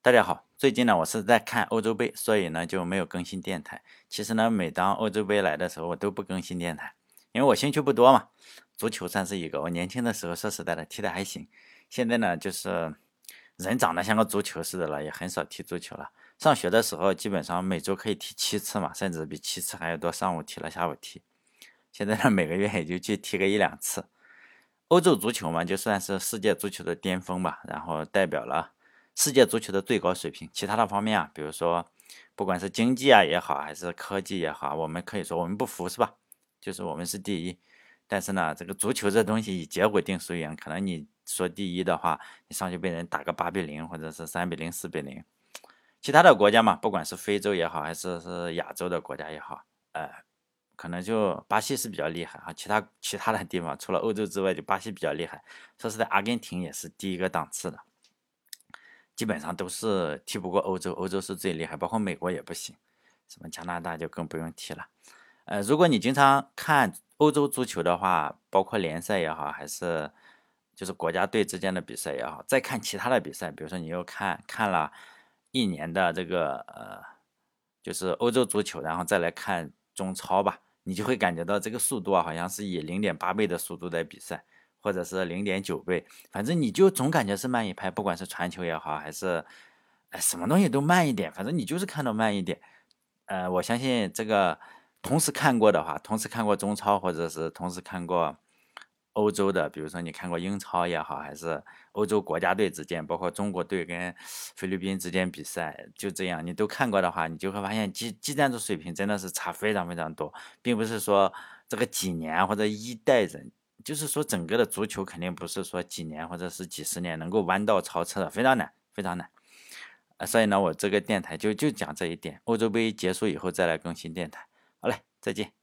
大家好，最近呢我是在看欧洲杯，所以呢就没有更新电台。其实呢，每当欧洲杯来的时候，我都不更新电台，因为我兴趣不多嘛。足球算是一个，我年轻的时候说实在的踢的还行，现在呢就是人长得像个足球似的了，也很少踢足球了。上学的时候基本上每周可以踢七次嘛，甚至比七次还要多，上午踢了下午踢。现在呢每个月也就去踢个一两次。欧洲足球嘛，就算是世界足球的巅峰吧，然后代表了。世界足球的最高水平，其他的方面啊，比如说，不管是经济啊也好，还是科技也好，我们可以说我们不服是吧？就是我们是第一。但是呢，这个足球这东西以结果定输赢，可能你说第一的话，你上去被人打个八比零，或者是三比零、四比零。其他的国家嘛，不管是非洲也好，还是是亚洲的国家也好，呃，可能就巴西是比较厉害啊。其他其他的地方，除了欧洲之外，就巴西比较厉害。说实在，阿根廷也是第一个档次的。基本上都是踢不过欧洲，欧洲是最厉害，包括美国也不行，什么加拿大就更不用提了。呃，如果你经常看欧洲足球的话，包括联赛也好，还是就是国家队之间的比赛也好，再看其他的比赛，比如说你又看看了一年的这个呃，就是欧洲足球，然后再来看中超吧，你就会感觉到这个速度啊，好像是以零点八倍的速度在比赛。或者是零点九倍，反正你就总感觉是慢一拍，不管是传球也好，还是哎什么东西都慢一点，反正你就是看到慢一点。呃，我相信这个同时看过的话，同时看过中超，或者是同时看过欧洲的，比如说你看过英超也好，还是欧洲国家队之间，包括中国队跟菲律宾之间比赛，就这样你都看过的话，你就会发现技技战术水平真的是差非常非常多，并不是说这个几年或者一代人。就是说，整个的足球肯定不是说几年或者是几十年能够弯道超车的，非常难，非常难。啊，所以呢，我这个电台就就讲这一点。欧洲杯结束以后再来更新电台。好嘞，再见。